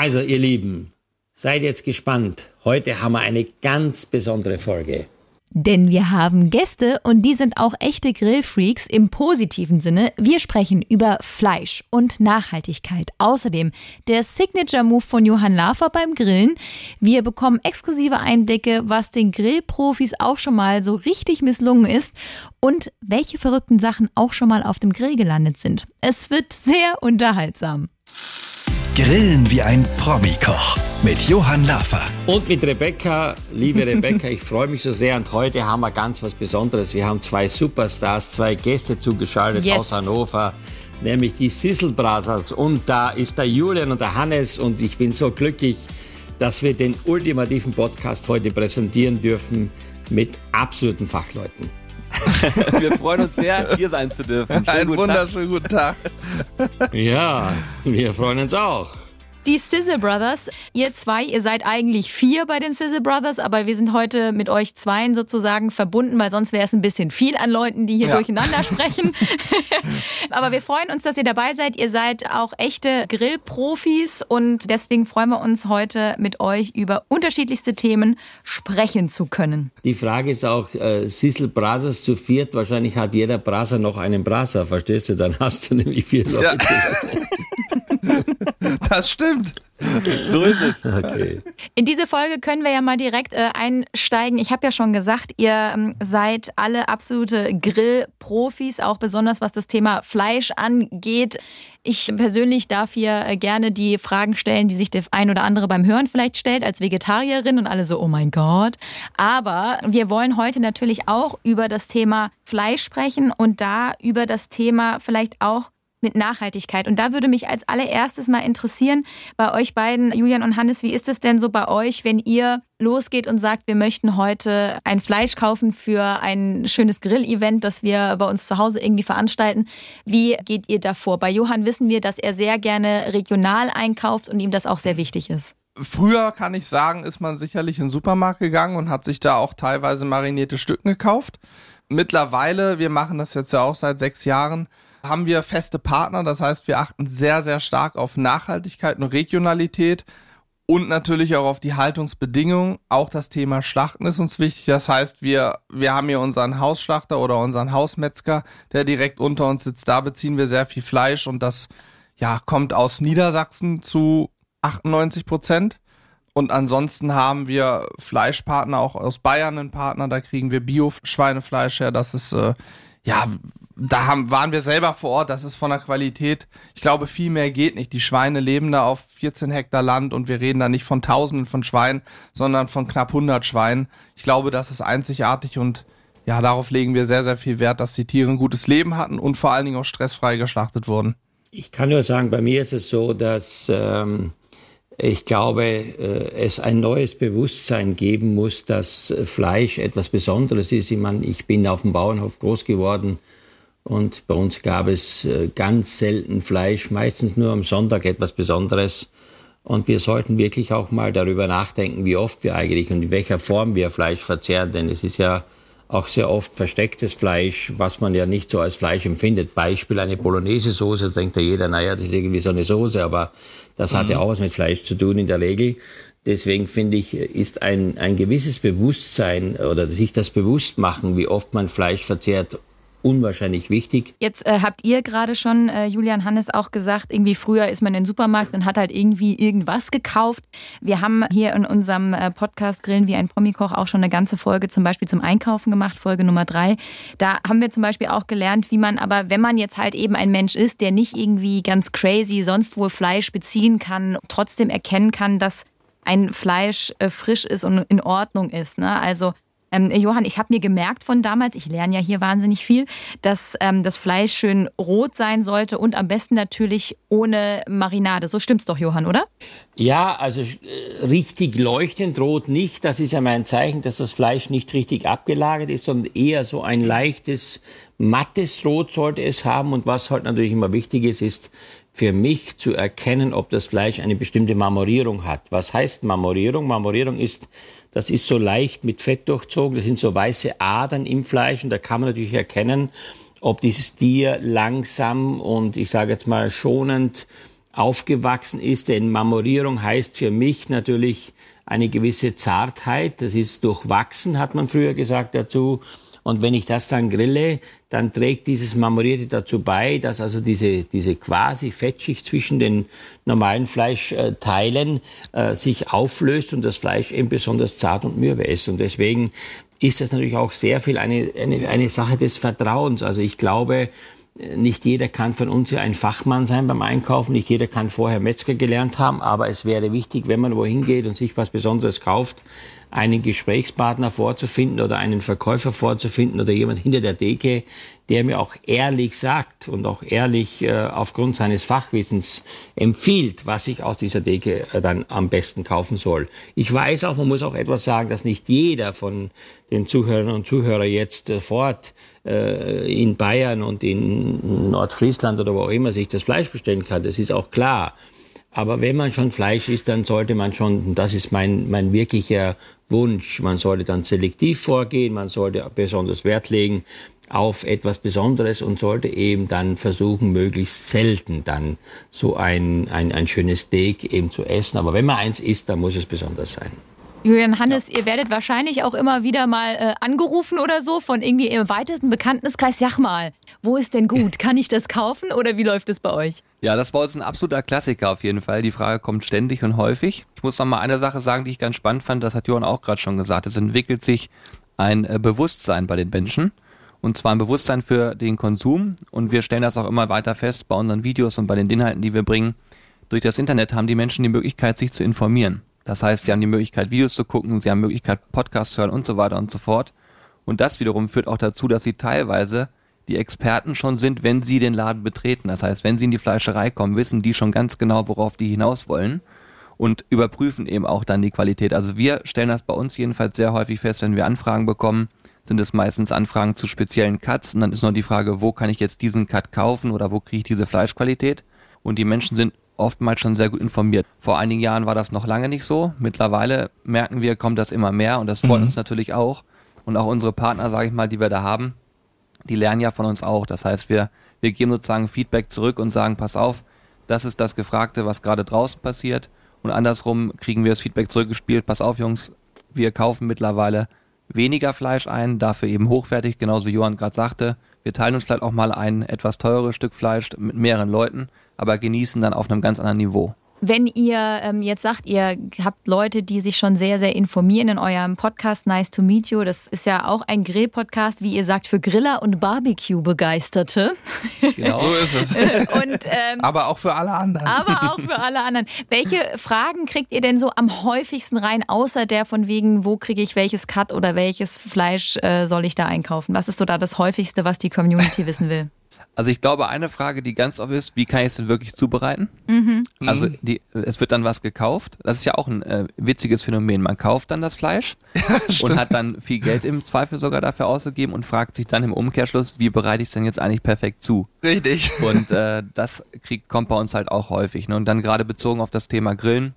Also, ihr Lieben, seid jetzt gespannt. Heute haben wir eine ganz besondere Folge. Denn wir haben Gäste und die sind auch echte Grillfreaks im positiven Sinne. Wir sprechen über Fleisch und Nachhaltigkeit. Außerdem der Signature Move von Johann Lafer beim Grillen. Wir bekommen exklusive Einblicke, was den Grillprofis auch schon mal so richtig misslungen ist und welche verrückten Sachen auch schon mal auf dem Grill gelandet sind. Es wird sehr unterhaltsam. Grillen wie ein Promi-Koch mit Johann Lafer. Und mit Rebecca, liebe Rebecca, ich freue mich so sehr und heute haben wir ganz was Besonderes. Wir haben zwei Superstars, zwei Gäste zugeschaltet yes. aus Hannover, nämlich die Sissel Brothers und da ist der Julian und der Hannes und ich bin so glücklich, dass wir den ultimativen Podcast heute präsentieren dürfen mit absoluten Fachleuten. wir freuen uns sehr, hier sein zu dürfen. Schönen Einen wunderschönen guten Tag. ja, wir freuen uns auch. Die Sizzle Brothers, ihr zwei, ihr seid eigentlich vier bei den Sizzle Brothers, aber wir sind heute mit euch zweien sozusagen verbunden, weil sonst wäre es ein bisschen viel an Leuten, die hier ja. durcheinander sprechen. aber wir freuen uns, dass ihr dabei seid. Ihr seid auch echte Grillprofis und deswegen freuen wir uns heute mit euch über unterschiedlichste Themen sprechen zu können. Die Frage ist auch, äh, Sizzle Brothers zu viert, wahrscheinlich hat jeder Brasser noch einen Brasser, verstehst du? Dann hast du nämlich vier Leute. Ja. Das stimmt. So ist es. Okay. In diese Folge können wir ja mal direkt äh, einsteigen. Ich habe ja schon gesagt, ihr ähm, seid alle absolute Grillprofis, auch besonders was das Thema Fleisch angeht. Ich persönlich darf hier äh, gerne die Fragen stellen, die sich der ein oder andere beim Hören vielleicht stellt, als Vegetarierin und alle so, oh mein Gott. Aber wir wollen heute natürlich auch über das Thema Fleisch sprechen und da über das Thema vielleicht auch mit Nachhaltigkeit. Und da würde mich als allererstes mal interessieren, bei euch beiden, Julian und Hannes, wie ist es denn so bei euch, wenn ihr losgeht und sagt, wir möchten heute ein Fleisch kaufen für ein schönes Grill-Event, das wir bei uns zu Hause irgendwie veranstalten. Wie geht ihr davor? Bei Johann wissen wir, dass er sehr gerne regional einkauft und ihm das auch sehr wichtig ist. Früher kann ich sagen, ist man sicherlich in den Supermarkt gegangen und hat sich da auch teilweise marinierte Stücken gekauft. Mittlerweile, wir machen das jetzt ja auch seit sechs Jahren, haben wir feste Partner. Das heißt, wir achten sehr, sehr stark auf Nachhaltigkeit und Regionalität und natürlich auch auf die Haltungsbedingungen. Auch das Thema Schlachten ist uns wichtig. Das heißt, wir, wir haben hier unseren Hausschlachter oder unseren Hausmetzger, der direkt unter uns sitzt. Da beziehen wir sehr viel Fleisch und das ja, kommt aus Niedersachsen zu 98 Prozent. Und ansonsten haben wir Fleischpartner, auch aus Bayern einen Partner, da kriegen wir Bio-Schweinefleisch her. Das ist äh, ja, da haben, waren wir selber vor Ort, das ist von der Qualität, ich glaube, viel mehr geht nicht. Die Schweine leben da auf 14 Hektar Land und wir reden da nicht von Tausenden von Schweinen, sondern von knapp 100 Schweinen. Ich glaube, das ist einzigartig und ja, darauf legen wir sehr, sehr viel Wert, dass die Tiere ein gutes Leben hatten und vor allen Dingen auch stressfrei geschlachtet wurden. Ich kann nur sagen, bei mir ist es so, dass ähm, ich glaube, äh, es ein neues Bewusstsein geben muss, dass Fleisch etwas Besonderes ist. Ich meine, ich bin auf dem Bauernhof groß geworden und bei uns gab es äh, ganz selten Fleisch, meistens nur am Sonntag etwas Besonderes. Und wir sollten wirklich auch mal darüber nachdenken, wie oft wir eigentlich und in welcher Form wir Fleisch verzehren, denn es ist ja auch sehr oft verstecktes Fleisch, was man ja nicht so als Fleisch empfindet. Beispiel eine Bolognese-Soße, denkt ja jeder, naja, das ist irgendwie so eine Soße, aber das hat ja mhm. auch was mit Fleisch zu tun in der Regel. Deswegen finde ich, ist ein, ein gewisses Bewusstsein oder sich das bewusst machen, wie oft man Fleisch verzehrt, unwahrscheinlich wichtig. Jetzt äh, habt ihr gerade schon, äh, Julian Hannes, auch gesagt, irgendwie früher ist man in den Supermarkt und hat halt irgendwie irgendwas gekauft. Wir haben hier in unserem äh, Podcast Grillen wie ein Promikoch auch schon eine ganze Folge zum Beispiel zum Einkaufen gemacht, Folge Nummer drei. Da haben wir zum Beispiel auch gelernt, wie man aber, wenn man jetzt halt eben ein Mensch ist, der nicht irgendwie ganz crazy sonst wohl Fleisch beziehen kann, trotzdem erkennen kann, dass ein Fleisch äh, frisch ist und in Ordnung ist. Ne? Also ähm, Johann, ich habe mir gemerkt von damals, ich lerne ja hier wahnsinnig viel, dass ähm, das Fleisch schön rot sein sollte und am besten natürlich ohne Marinade. So stimmt's doch, Johann, oder? Ja, also äh, richtig leuchtend rot nicht. Das ist ja mein Zeichen, dass das Fleisch nicht richtig abgelagert ist, sondern eher so ein leichtes, mattes Rot sollte es haben. Und was halt natürlich immer wichtig ist, ist für mich zu erkennen, ob das Fleisch eine bestimmte Marmorierung hat. Was heißt Marmorierung? Marmorierung ist das ist so leicht mit Fett durchzogen. Das sind so weiße Adern im Fleisch und da kann man natürlich erkennen, ob dieses Tier langsam und ich sage jetzt mal schonend aufgewachsen ist. Denn Marmorierung heißt für mich natürlich eine gewisse Zartheit. Das ist durchwachsen, hat man früher gesagt dazu. Und wenn ich das dann grille, dann trägt dieses Marmorierte dazu bei, dass also diese, diese quasi Fettschicht zwischen den normalen Fleischteilen äh, sich auflöst und das Fleisch eben besonders zart und mürbe ist. Und deswegen ist das natürlich auch sehr viel eine, eine, eine Sache des Vertrauens. Also ich glaube, nicht jeder kann von uns ja ein Fachmann sein beim Einkaufen, nicht jeder kann vorher Metzger gelernt haben, aber es wäre wichtig, wenn man wohin geht und sich was Besonderes kauft, einen Gesprächspartner vorzufinden oder einen Verkäufer vorzufinden oder jemand hinter der Theke, der mir auch ehrlich sagt und auch ehrlich äh, aufgrund seines Fachwissens empfiehlt, was ich aus dieser Theke äh, dann am besten kaufen soll. Ich weiß auch, man muss auch etwas sagen, dass nicht jeder von den Zuhörern und Zuhörern jetzt äh, fort äh, in Bayern und in Nordfriesland oder wo auch immer sich das Fleisch bestellen kann. Das ist auch klar. Aber wenn man schon Fleisch isst, dann sollte man schon, das ist mein, mein wirklicher Wunsch, man sollte dann selektiv vorgehen, man sollte besonders Wert legen auf etwas Besonderes und sollte eben dann versuchen, möglichst selten dann so ein, ein, ein schönes Steak eben zu essen. Aber wenn man eins isst, dann muss es besonders sein. Julian Hannes, ja. ihr werdet wahrscheinlich auch immer wieder mal äh, angerufen oder so von irgendwie im weitesten Bekanntenkreis. Sag mal, wo ist denn gut? Kann ich das kaufen oder wie läuft es bei euch? Ja, das war uns ein absoluter Klassiker auf jeden Fall. Die Frage kommt ständig und häufig. Ich muss noch mal eine Sache sagen, die ich ganz spannend fand. Das hat Johann auch gerade schon gesagt. Es entwickelt sich ein äh, Bewusstsein bei den Menschen. Und zwar ein Bewusstsein für den Konsum. Und wir stellen das auch immer weiter fest bei unseren Videos und bei den Inhalten, die wir bringen. Durch das Internet haben die Menschen die Möglichkeit, sich zu informieren. Das heißt, sie haben die Möglichkeit, Videos zu gucken, sie haben die Möglichkeit, Podcasts zu hören und so weiter und so fort. Und das wiederum führt auch dazu, dass sie teilweise die Experten schon sind, wenn sie den Laden betreten. Das heißt, wenn sie in die Fleischerei kommen, wissen die schon ganz genau, worauf die hinaus wollen und überprüfen eben auch dann die Qualität. Also wir stellen das bei uns jedenfalls sehr häufig fest, wenn wir Anfragen bekommen, sind es meistens Anfragen zu speziellen Cuts und dann ist noch die Frage, wo kann ich jetzt diesen Cut kaufen oder wo kriege ich diese Fleischqualität? Und die Menschen sind oftmals schon sehr gut informiert. Vor einigen Jahren war das noch lange nicht so. Mittlerweile merken wir, kommt das immer mehr und das freut mhm. uns natürlich auch. Und auch unsere Partner, sage ich mal, die wir da haben, die lernen ja von uns auch. Das heißt, wir, wir geben sozusagen Feedback zurück und sagen, pass auf, das ist das Gefragte, was gerade draußen passiert. Und andersrum kriegen wir das Feedback zurückgespielt, pass auf, Jungs, wir kaufen mittlerweile weniger Fleisch ein, dafür eben hochwertig, genauso wie Johann gerade sagte. Wir teilen uns vielleicht auch mal ein etwas teures Stück Fleisch mit mehreren Leuten, aber genießen dann auf einem ganz anderen Niveau. Wenn ihr ähm, jetzt sagt, ihr habt Leute, die sich schon sehr, sehr informieren in eurem Podcast Nice to Meet You, das ist ja auch ein Grill-Podcast, wie ihr sagt, für Griller und Barbecue-Begeisterte. Genau, so ist es. und, ähm, aber auch für alle anderen. Aber auch für alle anderen. Welche Fragen kriegt ihr denn so am häufigsten rein, außer der von wegen, wo kriege ich welches Cut oder welches Fleisch äh, soll ich da einkaufen? Was ist so da das häufigste, was die Community wissen will? Also ich glaube, eine Frage, die ganz oft ist, wie kann ich es denn wirklich zubereiten? Mhm. Also mhm. die, es wird dann was gekauft. Das ist ja auch ein äh, witziges Phänomen. Man kauft dann das Fleisch und hat dann viel Geld im Zweifel sogar dafür ausgegeben und fragt sich dann im Umkehrschluss, wie bereite ich es denn jetzt eigentlich perfekt zu? Richtig. Und äh, das kriegt, kommt bei uns halt auch häufig. Ne? Und dann gerade bezogen auf das Thema Grillen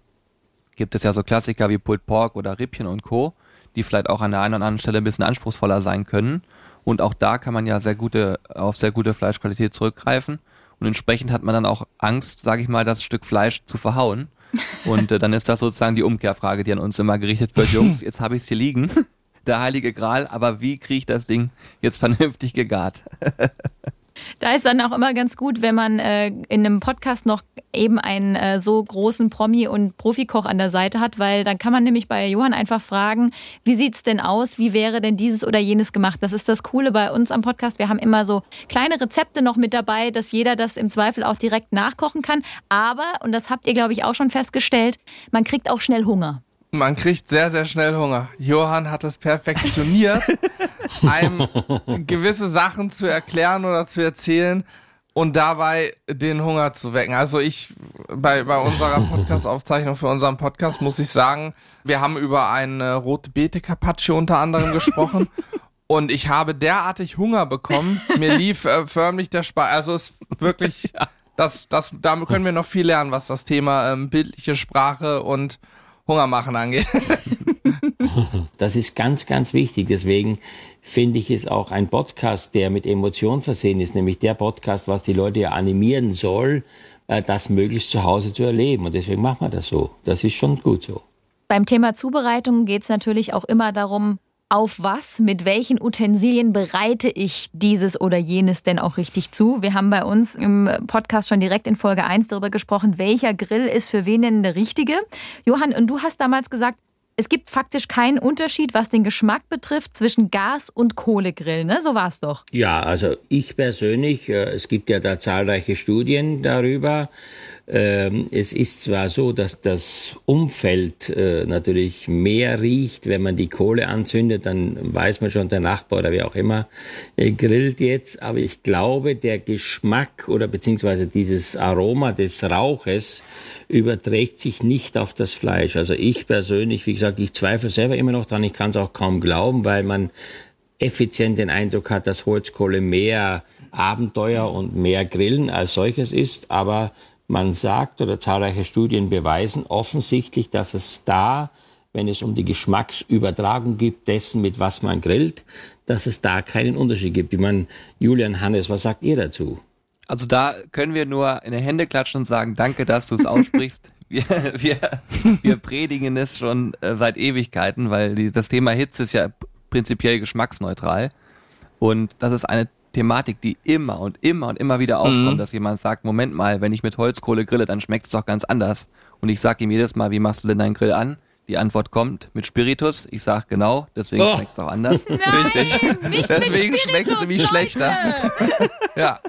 gibt es ja so Klassiker wie Pulled Pork oder Rippchen und Co., die vielleicht auch an der einen oder anderen Stelle ein bisschen anspruchsvoller sein können. Und auch da kann man ja sehr gute, auf sehr gute Fleischqualität zurückgreifen. Und entsprechend hat man dann auch Angst, sage ich mal, das Stück Fleisch zu verhauen. Und äh, dann ist das sozusagen die Umkehrfrage, die an uns immer gerichtet wird. Jungs, jetzt habe ich es hier liegen, der heilige Gral, aber wie kriege ich das Ding jetzt vernünftig gegart? Da ist dann auch immer ganz gut, wenn man äh, in einem Podcast noch eben einen äh, so großen Promi und Profikoch an der Seite hat, weil dann kann man nämlich bei Johann einfach fragen, wie sieht's denn aus? Wie wäre denn dieses oder jenes gemacht? Das ist das Coole bei uns am Podcast. Wir haben immer so kleine Rezepte noch mit dabei, dass jeder das im Zweifel auch direkt nachkochen kann. Aber, und das habt ihr, glaube ich, auch schon festgestellt, man kriegt auch schnell Hunger. Man kriegt sehr, sehr schnell Hunger. Johann hat es perfektioniert, einem gewisse Sachen zu erklären oder zu erzählen und dabei den Hunger zu wecken. Also ich, bei, bei unserer Podcast-Aufzeichnung für unseren Podcast muss ich sagen, wir haben über eine rote Beete Carpaccio unter anderem gesprochen und ich habe derartig Hunger bekommen, mir lief äh, förmlich der Spaß, also es ist wirklich, das, das, da können wir noch viel lernen, was das Thema ähm, bildliche Sprache und Hunger machen angeht. das ist ganz, ganz wichtig. Deswegen finde ich es auch ein Podcast, der mit Emotionen versehen ist, nämlich der Podcast, was die Leute ja animieren soll, äh, das möglichst zu Hause zu erleben. Und deswegen machen wir das so. Das ist schon gut so. Beim Thema Zubereitung geht es natürlich auch immer darum, auf was, mit welchen Utensilien bereite ich dieses oder jenes denn auch richtig zu? Wir haben bei uns im Podcast schon direkt in Folge 1 darüber gesprochen, welcher Grill ist für wen denn der richtige. Johann, und du hast damals gesagt, es gibt faktisch keinen Unterschied, was den Geschmack betrifft, zwischen Gas- und Kohlegrill, ne? So war es doch. Ja, also ich persönlich, äh, es gibt ja da zahlreiche Studien darüber. Ähm, es ist zwar so, dass das Umfeld äh, natürlich mehr riecht, wenn man die Kohle anzündet, dann weiß man schon, der Nachbar oder wer auch immer äh, grillt jetzt, aber ich glaube, der Geschmack oder beziehungsweise dieses Aroma des Rauches überträgt sich nicht auf das Fleisch. Also ich persönlich, wie gesagt, ich zweifle selber immer noch dran, ich kann es auch kaum glauben, weil man effizient den Eindruck hat, dass Holzkohle mehr Abenteuer und mehr Grillen als solches ist, aber man sagt oder zahlreiche Studien beweisen offensichtlich, dass es da, wenn es um die Geschmacksübertragung gibt, dessen, mit was man grillt, dass es da keinen Unterschied gibt. Ich meine, Julian Hannes, was sagt ihr dazu? Also da können wir nur in die Hände klatschen und sagen, danke, dass du es aussprichst. wir, wir, wir predigen es schon äh, seit Ewigkeiten, weil die, das Thema Hitze ist ja prinzipiell geschmacksneutral. Und das ist eine Thematik, die immer und immer und immer wieder aufkommt, mhm. dass jemand sagt, Moment mal, wenn ich mit Holzkohle grille, dann schmeckt es doch ganz anders. Und ich sage ihm jedes Mal, wie machst du denn deinen Grill an? Die Antwort kommt mit Spiritus. Ich sage genau, deswegen oh. schmeckt es auch anders. Nein, Richtig. deswegen schmeckt es nämlich schlechter. ja.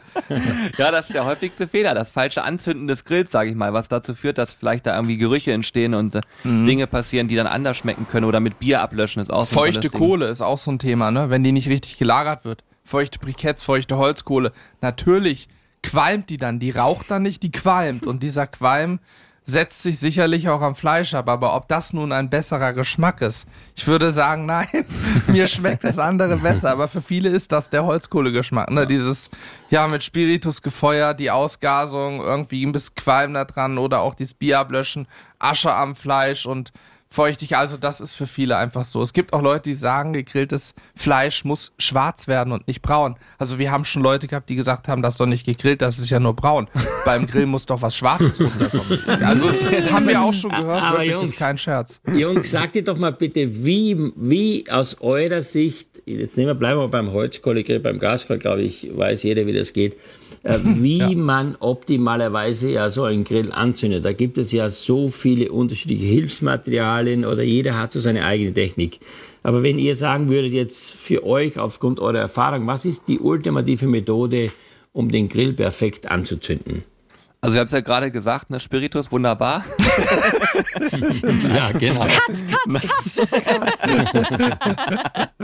ja, das ist der häufigste Fehler, das falsche Anzünden des Grills, sage ich mal, was dazu führt, dass vielleicht da irgendwie Gerüche entstehen und äh, mhm. Dinge passieren, die dann anders schmecken können oder mit Bier ablöschen ist auch so Feuchte Kohle ist auch so ein Thema, ne? Wenn die nicht richtig gelagert wird feuchte Briketts, feuchte Holzkohle. Natürlich qualmt die dann, die raucht dann nicht, die qualmt. Und dieser Qualm setzt sich sicherlich auch am Fleisch ab. Aber ob das nun ein besserer Geschmack ist, ich würde sagen, nein, mir schmeckt das andere besser. Aber für viele ist das der Holzkohlegeschmack. Ne? Dieses, ja, mit Spiritus gefeuert, die Ausgasung, irgendwie ein bisschen Qualm da dran oder auch dieses Bier ablöschen, Asche am Fleisch und feuchtig. Also das ist für viele einfach so. Es gibt auch Leute, die sagen, gegrilltes Fleisch muss schwarz werden und nicht braun. Also wir haben schon Leute gehabt, die gesagt haben, das ist doch nicht gegrillt, das ist ja nur braun. Beim Grill muss doch was Schwarzes runterkommen. Also das haben wir auch schon gehört, Aber wirklich, Jungs, ist kein Scherz. Jungs, sagt ihr doch mal bitte, wie, wie aus eurer Sicht, jetzt nehmen wir, bleiben wir beim Holzkohlegrill, beim Gaskohl, glaube ich, weiß jeder, wie das geht wie ja. man optimalerweise ja so einen Grill anzündet. Da gibt es ja so viele unterschiedliche Hilfsmaterialien oder jeder hat so seine eigene Technik. Aber wenn ihr sagen würdet jetzt für euch aufgrund eurer Erfahrung, was ist die ultimative Methode, um den Grill perfekt anzuzünden? Also wir haben es ja gerade gesagt, ne, Spiritus, wunderbar. ja, genau. Cut, cut, cut.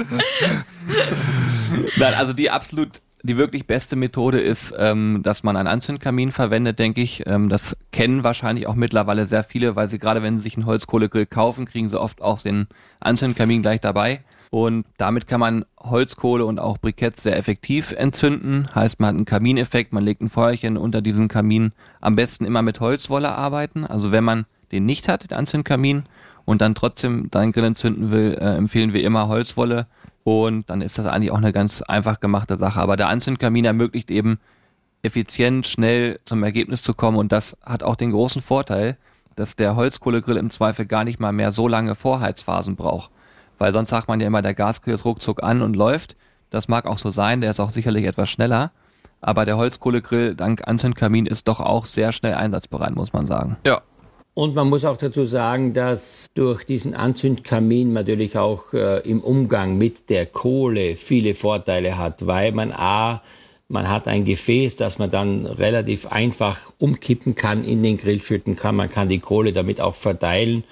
Nein, also die absolut die wirklich beste Methode ist, ähm, dass man einen Anzündkamin verwendet, denke ich. Ähm, das kennen wahrscheinlich auch mittlerweile sehr viele, weil sie gerade wenn sie sich einen Holzkohlegrill kaufen, kriegen sie oft auch den Anzündkamin gleich dabei. Und damit kann man Holzkohle und auch Briketts sehr effektiv entzünden. Heißt, man hat einen Kamineffekt, man legt ein Feuerchen unter diesen Kamin. Am besten immer mit Holzwolle arbeiten. Also wenn man den nicht hat, den Anzündkamin, und dann trotzdem deinen Grill entzünden will, äh, empfehlen wir immer Holzwolle und dann ist das eigentlich auch eine ganz einfach gemachte Sache. Aber der Anzündkamin ermöglicht eben effizient, schnell zum Ergebnis zu kommen. Und das hat auch den großen Vorteil, dass der Holzkohlegrill im Zweifel gar nicht mal mehr so lange Vorheizphasen braucht. Weil sonst sagt man ja immer, der Gasgrill ist ruckzuck an und läuft. Das mag auch so sein, der ist auch sicherlich etwas schneller. Aber der Holzkohlegrill dank Anzündkamin ist doch auch sehr schnell einsatzbereit, muss man sagen. Ja, und man muss auch dazu sagen, dass durch diesen Anzündkamin natürlich auch äh, im Umgang mit der Kohle viele Vorteile hat, weil man a man hat ein Gefäß, das man dann relativ einfach umkippen kann, in den Grill schütten kann. Man kann die Kohle damit auch verteilen.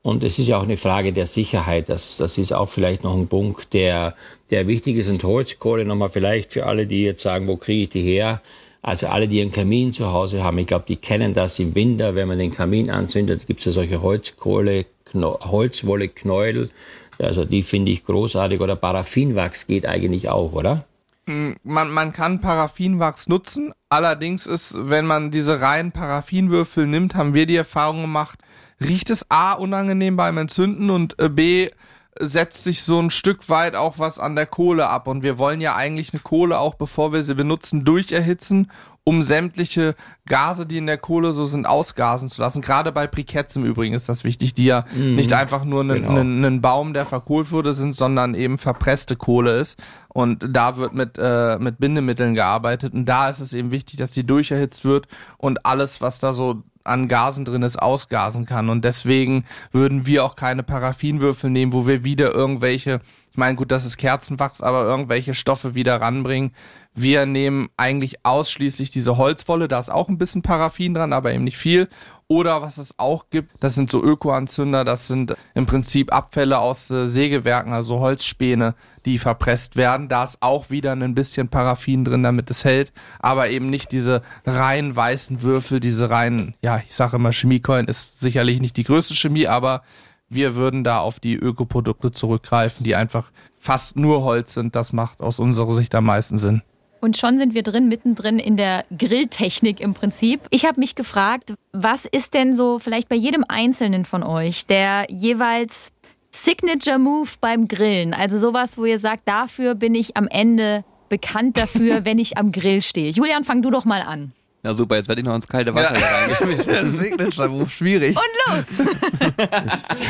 Und es ist ja auch eine Frage der Sicherheit. Das, das ist auch vielleicht noch ein Punkt, der, der wichtig ist. Und Holzkohle nochmal vielleicht für alle, die jetzt sagen, wo kriege ich die her? Also alle, die einen Kamin zu Hause haben, ich glaube, die kennen das im Winter, wenn man den Kamin anzündet, gibt es ja solche Holzkohle, Holzwolle, Knäuel. Also die finde ich großartig. Oder Paraffinwachs geht eigentlich auch, oder? Mm, man, man kann Paraffinwachs nutzen. Allerdings ist, wenn man diese reinen Paraffinwürfel nimmt, haben wir die Erfahrung gemacht, riecht es A unangenehm beim Entzünden und äh, B setzt sich so ein Stück weit auch was an der Kohle ab. Und wir wollen ja eigentlich eine Kohle auch, bevor wir sie benutzen, durcherhitzen, um sämtliche Gase, die in der Kohle so sind, ausgasen zu lassen. Gerade bei Briketts im Übrigen ist das wichtig, die ja mhm. nicht einfach nur ein genau. Baum, der verkohlt wurde, sind, sondern eben verpresste Kohle ist. Und da wird mit, äh, mit Bindemitteln gearbeitet. Und da ist es eben wichtig, dass die durcherhitzt wird und alles, was da so an Gasen drin ist, ausgasen kann. Und deswegen würden wir auch keine Paraffinwürfel nehmen, wo wir wieder irgendwelche, ich meine, gut, das ist Kerzenwachs, aber irgendwelche Stoffe wieder ranbringen. Wir nehmen eigentlich ausschließlich diese Holzwolle, da ist auch ein bisschen Paraffin dran, aber eben nicht viel. Oder was es auch gibt, das sind so Ökoanzünder, das sind im Prinzip Abfälle aus äh, Sägewerken, also Holzspäne, die verpresst werden. Da ist auch wieder ein bisschen Paraffin drin, damit es hält, aber eben nicht diese rein weißen Würfel, diese rein, ja, ich sage immer, Chemiecoin ist sicherlich nicht die größte Chemie, aber wir würden da auf die Ökoprodukte zurückgreifen, die einfach fast nur Holz sind. Das macht aus unserer Sicht am meisten Sinn. Und schon sind wir drin, mittendrin in der Grilltechnik im Prinzip. Ich habe mich gefragt, was ist denn so vielleicht bei jedem Einzelnen von euch der jeweils Signature Move beim Grillen? Also sowas, wo ihr sagt, dafür bin ich am Ende bekannt dafür, wenn ich am Grill stehe. Julian, fang du doch mal an. Na super, jetzt werde ich noch ins kalte Wasser ja. reingeschmissen. Signature Move, schwierig. Und los!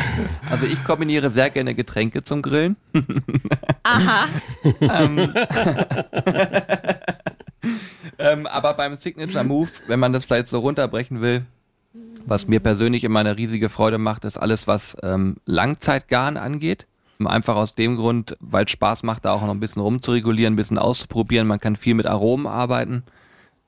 Also ich kombiniere sehr gerne Getränke zum Grillen. Aha. ähm, ähm, aber beim Signature Move, wenn man das vielleicht so runterbrechen will, was mir persönlich immer eine riesige Freude macht, ist alles, was ähm, Langzeitgarn angeht. Einfach aus dem Grund, weil es Spaß macht, da auch noch ein bisschen rumzuregulieren, ein bisschen auszuprobieren. Man kann viel mit Aromen arbeiten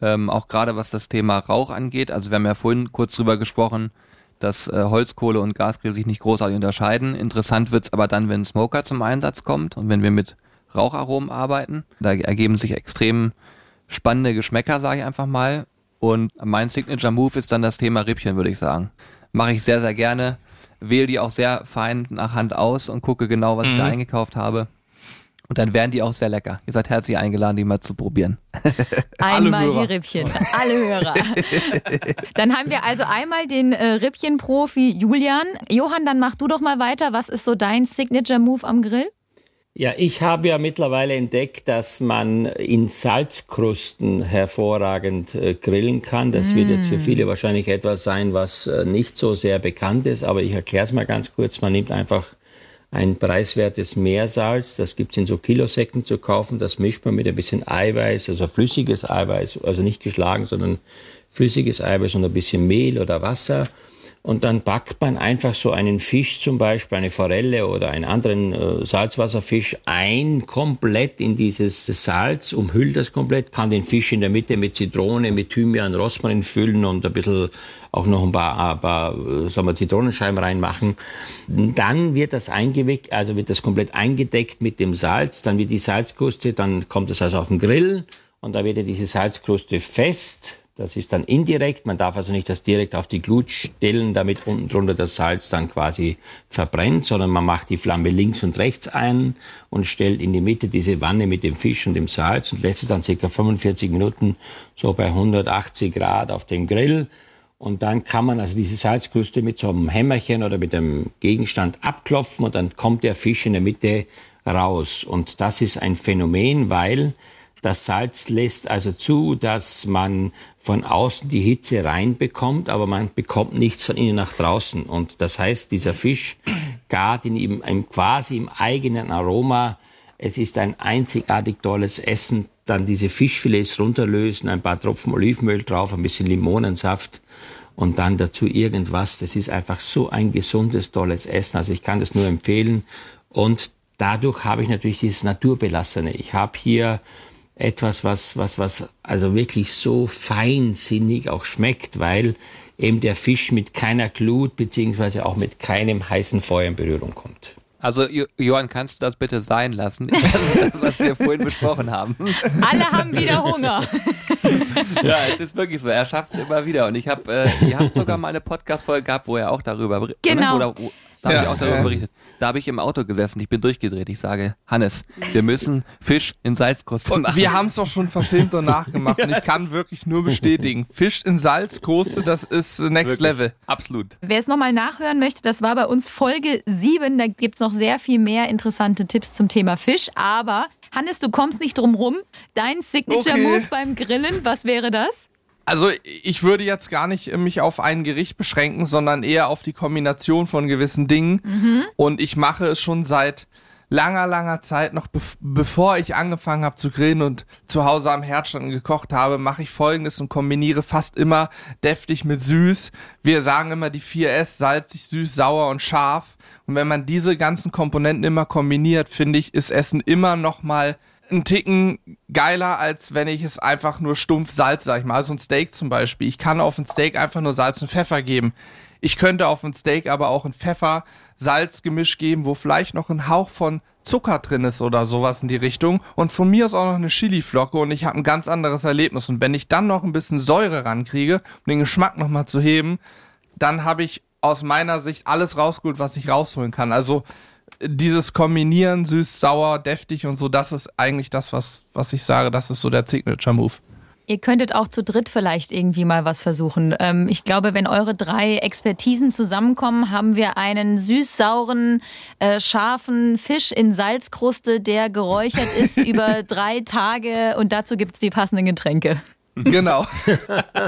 ähm, auch gerade was das Thema Rauch angeht. Also wir haben ja vorhin kurz drüber gesprochen, dass äh, Holzkohle und Gasgrill sich nicht großartig unterscheiden. Interessant wird's aber dann, wenn Smoker zum Einsatz kommt und wenn wir mit Raucharomen arbeiten. Da ergeben sich extrem spannende Geschmäcker, sage ich einfach mal. Und mein Signature Move ist dann das Thema Rippchen, würde ich sagen. Mache ich sehr, sehr gerne. Wähle die auch sehr fein nach Hand aus und gucke genau, was mhm. ich da mhm. eingekauft habe. Und dann wären die auch sehr lecker. Ihr seid herzlich eingeladen, die mal zu probieren. Einmal die Rippchen, alle Hörer. dann haben wir also einmal den äh, Rippchen-Profi Julian. Johann, dann mach du doch mal weiter. Was ist so dein Signature-Move am Grill? Ja, ich habe ja mittlerweile entdeckt, dass man in Salzkrusten hervorragend äh, grillen kann. Das mm. wird jetzt für mm. viele wahrscheinlich etwas sein, was äh, nicht so sehr bekannt ist, aber ich erkläre es mal ganz kurz. Man nimmt einfach ein preiswertes Meersalz. Das gibt's in so Kilosäcken zu kaufen. Das mischt man mit ein bisschen Eiweiß, also flüssiges Eiweiß, also nicht geschlagen, sondern flüssiges Eiweiß und ein bisschen Mehl oder Wasser. Und dann backt man einfach so einen Fisch, zum Beispiel eine Forelle oder einen anderen äh, Salzwasserfisch ein, komplett in dieses Salz, umhüllt das komplett, kann den Fisch in der Mitte mit Zitrone, mit Thymian, Rosmarin füllen und ein bisschen auch noch ein paar, ein paar äh, sagen wir, Zitronenscheiben reinmachen. Dann wird das eingewickelt, also wird das komplett eingedeckt mit dem Salz, dann wird die Salzkruste, dann kommt es also auf den Grill und da wird ja diese Salzkruste fest das ist dann indirekt. Man darf also nicht das direkt auf die Glut stellen, damit unten drunter das Salz dann quasi verbrennt, sondern man macht die Flamme links und rechts ein und stellt in die Mitte diese Wanne mit dem Fisch und dem Salz und lässt es dann circa 45 Minuten so bei 180 Grad auf dem Grill. Und dann kann man also diese Salzkruste mit so einem Hämmerchen oder mit einem Gegenstand abklopfen und dann kommt der Fisch in der Mitte raus. Und das ist ein Phänomen, weil das Salz lässt also zu, dass man von außen die Hitze reinbekommt, aber man bekommt nichts von innen nach draußen. Und das heißt, dieser Fisch gart in ihm, ihm quasi im eigenen Aroma. Es ist ein einzigartig tolles Essen. Dann diese Fischfilets runterlösen, ein paar Tropfen Olivenöl drauf, ein bisschen Limonensaft und dann dazu irgendwas. Das ist einfach so ein gesundes, tolles Essen. Also ich kann das nur empfehlen. Und dadurch habe ich natürlich dieses Naturbelassene. Ich habe hier etwas, was, was, was also wirklich so feinsinnig auch schmeckt, weil eben der Fisch mit keiner Glut beziehungsweise auch mit keinem heißen Feuer in Berührung kommt. Also Johann, kannst du das bitte sein lassen? das, was wir vorhin besprochen haben. Alle haben wieder Hunger. ja, es ist wirklich so. Er schafft es immer wieder. Und ich habe, äh, ihr habt sogar mal eine Podcast-Folge gehabt, wo er auch darüber berichtet. Genau. Oder, wo, da ja, habe ich auch darüber ja. berichtet. Da habe ich im Auto gesessen, ich bin durchgedreht. Ich sage, Hannes, wir müssen Fisch in Salzkruste machen. Wir haben es doch schon verfilmt und nachgemacht. Und ich kann wirklich nur bestätigen, Fisch in Salzkruste, das ist Next wirklich? Level. Absolut. Wer es nochmal nachhören möchte, das war bei uns Folge 7. Da gibt es noch sehr viel mehr interessante Tipps zum Thema Fisch. Aber Hannes, du kommst nicht drum rum. Dein Signature-Move okay. beim Grillen, was wäre das? Also ich würde jetzt gar nicht mich auf ein Gericht beschränken, sondern eher auf die Kombination von gewissen Dingen. Mhm. Und ich mache es schon seit langer, langer Zeit, noch be bevor ich angefangen habe zu grillen und zu Hause am Herd stand gekocht habe, mache ich folgendes und kombiniere fast immer deftig mit süß. Wir sagen immer die 4S, salzig, süß, sauer und scharf. Und wenn man diese ganzen Komponenten immer kombiniert, finde ich, ist Essen immer noch mal einen Ticken geiler, als wenn ich es einfach nur stumpf Salz, sag ich mal. Also ein Steak zum Beispiel. Ich kann auf ein Steak einfach nur Salz und Pfeffer geben. Ich könnte auf ein Steak aber auch ein Pfeffer-Salz-Gemisch geben, wo vielleicht noch ein Hauch von Zucker drin ist oder sowas in die Richtung. Und von mir ist auch noch eine Chili-Flocke und ich habe ein ganz anderes Erlebnis. Und wenn ich dann noch ein bisschen Säure rankriege, um den Geschmack nochmal zu heben, dann habe ich aus meiner Sicht alles rausgeholt, was ich rausholen kann. Also dieses Kombinieren, süß, sauer, deftig und so, das ist eigentlich das, was, was ich sage, das ist so der Signature-Move. Ihr könntet auch zu dritt vielleicht irgendwie mal was versuchen. Ähm, ich glaube, wenn eure drei Expertisen zusammenkommen, haben wir einen süß-sauren, äh, scharfen Fisch in Salzkruste, der geräuchert ist über drei Tage und dazu gibt es die passenden Getränke. Genau.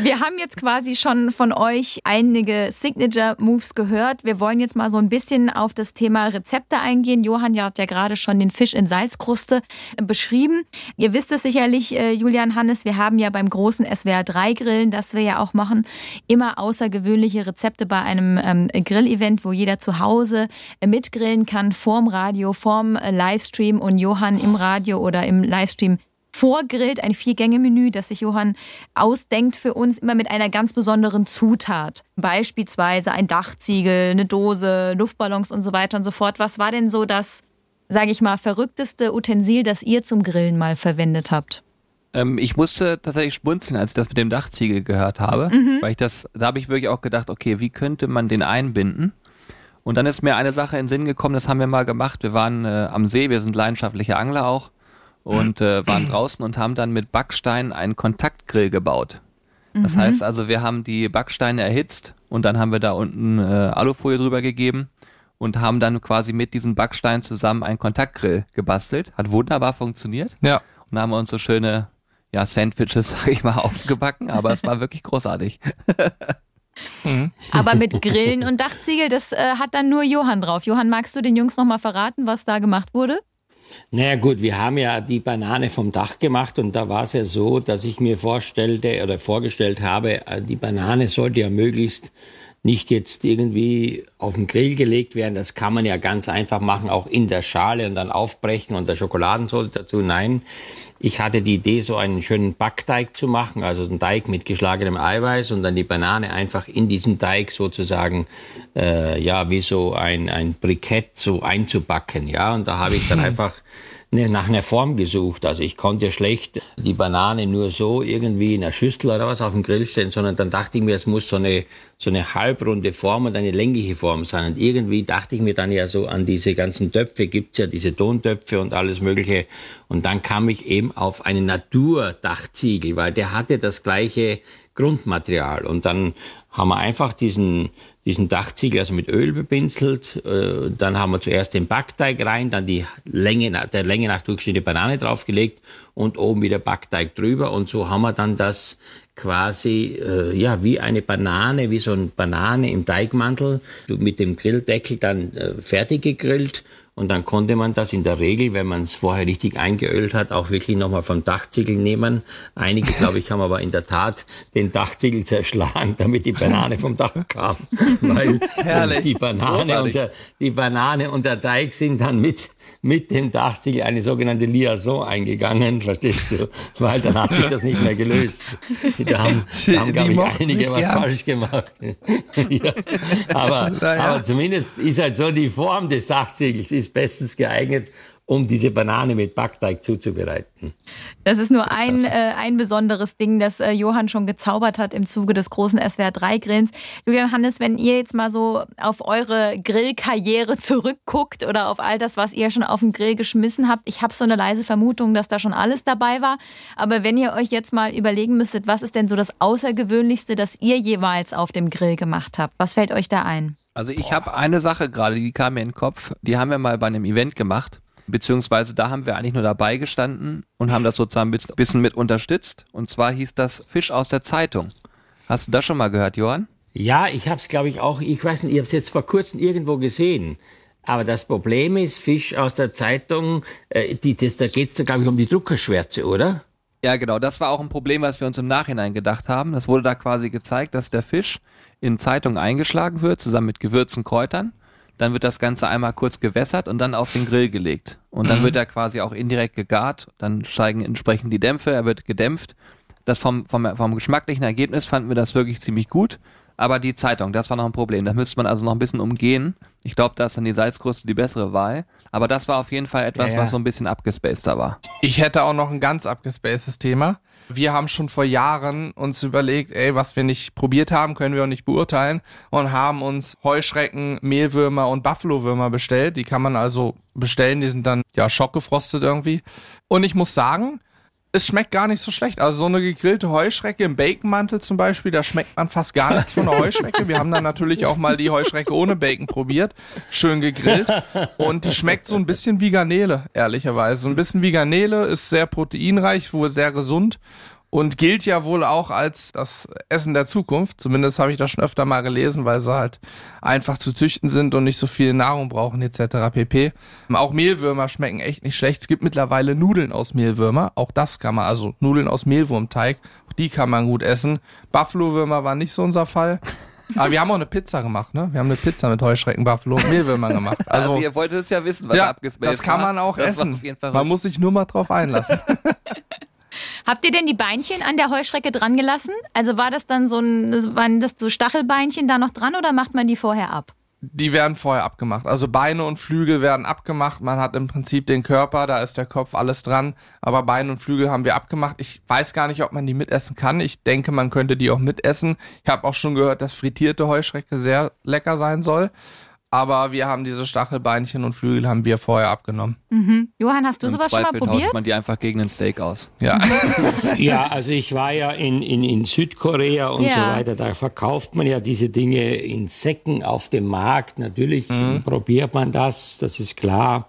Wir haben jetzt quasi schon von euch einige Signature Moves gehört. Wir wollen jetzt mal so ein bisschen auf das Thema Rezepte eingehen. Johann hat ja gerade schon den Fisch in Salzkruste beschrieben. Ihr wisst es sicherlich, äh, Julian Hannes, wir haben ja beim großen SWR 3 Grillen, das wir ja auch machen, immer außergewöhnliche Rezepte bei einem ähm, Grillevent, wo jeder zu Hause äh, mitgrillen kann, vorm Radio, vorm äh, Livestream und Johann im Radio oder im Livestream vorgrillt, ein Vier-Gänge-Menü, das sich Johann ausdenkt für uns, immer mit einer ganz besonderen Zutat. Beispielsweise ein Dachziegel, eine Dose, Luftballons und so weiter und so fort. Was war denn so das, sage ich mal, verrückteste Utensil, das ihr zum Grillen mal verwendet habt? Ähm, ich musste tatsächlich schmunzeln, als ich das mit dem Dachziegel gehört habe, mhm. weil ich das, da habe ich wirklich auch gedacht, okay, wie könnte man den einbinden? Und dann ist mir eine Sache in den Sinn gekommen, das haben wir mal gemacht. Wir waren äh, am See, wir sind leidenschaftliche Angler auch und äh, waren draußen und haben dann mit Backstein einen Kontaktgrill gebaut. Das mhm. heißt also, wir haben die Backsteine erhitzt und dann haben wir da unten äh, Alufolie drüber gegeben und haben dann quasi mit diesem Backstein zusammen einen Kontaktgrill gebastelt. Hat wunderbar funktioniert. Ja. Und dann haben wir uns so schöne ja, Sandwiches, sag ich mal, aufgebacken, aber es war wirklich großartig. Mhm. Aber mit Grillen und Dachziegel, das äh, hat dann nur Johann drauf. Johann, magst du den Jungs nochmal verraten, was da gemacht wurde? Naja gut, wir haben ja die Banane vom Dach gemacht und da war es ja so, dass ich mir vorstellte oder vorgestellt habe, äh, die Banane sollte ja möglichst nicht jetzt irgendwie auf den Grill gelegt werden. Das kann man ja ganz einfach machen, auch in der Schale und dann aufbrechen und der Schokoladensoße dazu. Nein, ich hatte die Idee, so einen schönen Backteig zu machen, also einen Teig mit geschlagenem Eiweiß und dann die Banane einfach in diesem Teig sozusagen, äh, ja, wie so ein, ein Brikett so einzubacken, ja. Und da habe ich dann einfach nach einer Form gesucht. Also ich konnte schlecht die Banane nur so irgendwie in einer Schüssel oder was auf dem Grill stellen, sondern dann dachte ich mir, es muss so eine, so eine halbrunde Form und eine längliche Form sein. Und irgendwie dachte ich mir dann ja so an diese ganzen Töpfe, gibt's ja diese Tontöpfe und alles Mögliche. Und dann kam ich eben auf einen Naturdachziegel, weil der hatte das gleiche Grundmaterial. Und dann haben wir einfach diesen, diesen Dachziegel also mit Öl bepinselt. Äh, dann haben wir zuerst den Backteig rein, dann die Länge, der Länge nach durchschnittliche Banane draufgelegt und oben wieder Backteig drüber. Und so haben wir dann das quasi äh, ja wie eine Banane, wie so eine Banane im Teigmantel mit dem Grilldeckel dann äh, fertig gegrillt und dann konnte man das in der Regel, wenn man es vorher richtig eingeölt hat, auch wirklich nochmal vom Dachziegel nehmen. Einige, glaube ich, haben aber in der Tat den Dachziegel zerschlagen, damit die Banane vom Dach kam. Weil die Banane, und der, die Banane und der Teig sind dann mit mit dem Dachziegel eine sogenannte Liaison eingegangen, verstehst du? Weil dann hat sich das nicht mehr gelöst. Da haben, da haben glaube ich, einige was gern. falsch gemacht. ja. aber, ja. aber zumindest ist halt so, die Form des Dachziegels ist bestens geeignet, um diese Banane mit Backteig zuzubereiten. Das ist nur ein, äh, ein besonderes Ding, das äh, Johann schon gezaubert hat im Zuge des großen SWR 3 Grillens. Julian Hannes, wenn ihr jetzt mal so auf eure Grillkarriere zurückguckt oder auf all das, was ihr schon auf den Grill geschmissen habt, ich habe so eine leise Vermutung, dass da schon alles dabei war. Aber wenn ihr euch jetzt mal überlegen müsstet, was ist denn so das Außergewöhnlichste, das ihr jeweils auf dem Grill gemacht habt? Was fällt euch da ein? Also ich habe eine Sache gerade, die kam mir in den Kopf. Die haben wir mal bei einem Event gemacht beziehungsweise da haben wir eigentlich nur dabei gestanden und haben das sozusagen ein bisschen mit unterstützt. Und zwar hieß das Fisch aus der Zeitung. Hast du das schon mal gehört, Johann? Ja, ich habe es, glaube ich, auch, ich weiß nicht, ich habe es jetzt vor kurzem irgendwo gesehen. Aber das Problem ist, Fisch aus der Zeitung, äh, die, das, da geht es, glaube ich, um die Druckerschwärze, oder? Ja, genau. Das war auch ein Problem, was wir uns im Nachhinein gedacht haben. Das wurde da quasi gezeigt, dass der Fisch in Zeitung eingeschlagen wird, zusammen mit Gewürzen, Kräutern. Dann wird das Ganze einmal kurz gewässert und dann auf den Grill gelegt. Und dann mhm. wird er quasi auch indirekt gegart. Dann steigen entsprechend die Dämpfe, er wird gedämpft. Das vom, vom, vom geschmacklichen Ergebnis fanden wir das wirklich ziemlich gut. Aber die Zeitung, das war noch ein Problem. Da müsste man also noch ein bisschen umgehen. Ich glaube, da ist dann die Salzkruste die bessere Wahl. Aber das war auf jeden Fall etwas, ja, ja. was so ein bisschen abgespaceter war. Ich hätte auch noch ein ganz abgespacedes Thema. Wir haben schon vor Jahren uns überlegt, ey, was wir nicht probiert haben, können wir auch nicht beurteilen und haben uns Heuschrecken, Mehlwürmer und Buffalo-Würmer bestellt. Die kann man also bestellen, die sind dann ja schockgefrostet irgendwie. Und ich muss sagen, es schmeckt gar nicht so schlecht. Also so eine gegrillte Heuschrecke im Baconmantel zum Beispiel, da schmeckt man fast gar nichts von der Heuschrecke. Wir haben dann natürlich auch mal die Heuschrecke ohne Bacon probiert, schön gegrillt und die schmeckt so ein bisschen wie Garnele, ehrlicherweise. So ein bisschen wie Garnele, ist sehr proteinreich, wohl sehr gesund und gilt ja wohl auch als das Essen der Zukunft. Zumindest habe ich das schon öfter mal gelesen, weil sie halt einfach zu züchten sind und nicht so viel Nahrung brauchen etc. pp. Auch Mehlwürmer schmecken echt nicht schlecht. Es gibt mittlerweile Nudeln aus Mehlwürmer. Auch das kann man, also Nudeln aus Mehlwurmteig, die kann man gut essen. Buffalo-Würmer war nicht so unser Fall. Aber wir haben auch eine Pizza gemacht, ne? Wir haben eine Pizza mit Heuschrecken, Buffalo und Mehlwürmern gemacht. Also, also ihr wolltet es ja wissen, was ja, abgespaced Das kann man auch essen. Man muss sich nur mal drauf einlassen. Habt ihr denn die Beinchen an der Heuschrecke dran gelassen? Also war das dann so ein, waren das so Stachelbeinchen da noch dran oder macht man die vorher ab? Die werden vorher abgemacht. Also Beine und Flügel werden abgemacht. Man hat im Prinzip den Körper, da ist der Kopf alles dran. Aber Beine und Flügel haben wir abgemacht. Ich weiß gar nicht, ob man die mitessen kann. Ich denke, man könnte die auch mitessen. Ich habe auch schon gehört, dass frittierte Heuschrecke sehr lecker sein soll aber wir haben diese Stachelbeinchen und Flügel haben wir vorher abgenommen. Mhm. Johann, hast du Im sowas Zweifel schon mal probiert? tauscht man die einfach gegen ein Steak aus. Ja, ja also ich war ja in, in, in Südkorea und ja. so weiter. Da verkauft man ja diese Dinge in Säcken auf dem Markt. Natürlich mhm. probiert man das, das ist klar.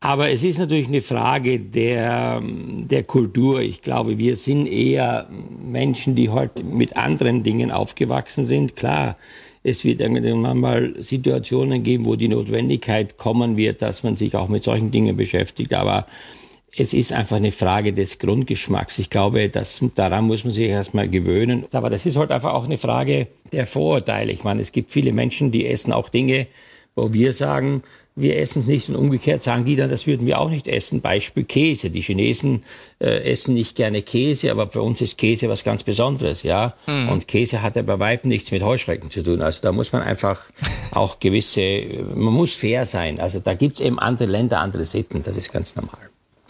Aber es ist natürlich eine Frage der, der Kultur. Ich glaube, wir sind eher Menschen, die heute mit anderen Dingen aufgewachsen sind. Klar, es wird irgendwann mal Situationen geben, wo die Notwendigkeit kommen wird, dass man sich auch mit solchen Dingen beschäftigt. Aber es ist einfach eine Frage des Grundgeschmacks. Ich glaube, das, daran muss man sich erstmal gewöhnen. Aber das ist halt einfach auch eine Frage der Vorurteile. Ich meine, es gibt viele Menschen, die essen auch Dinge, wo wir sagen, wir essen es nicht und umgekehrt sagen die dann, das würden wir auch nicht essen. Beispiel Käse. Die Chinesen äh, essen nicht gerne Käse, aber bei uns ist Käse was ganz Besonderes, ja. Mhm. Und Käse hat ja bei weitem nichts mit Heuschrecken zu tun. Also da muss man einfach auch gewisse, man muss fair sein. Also da gibt's eben andere Länder, andere Sitten. Das ist ganz normal.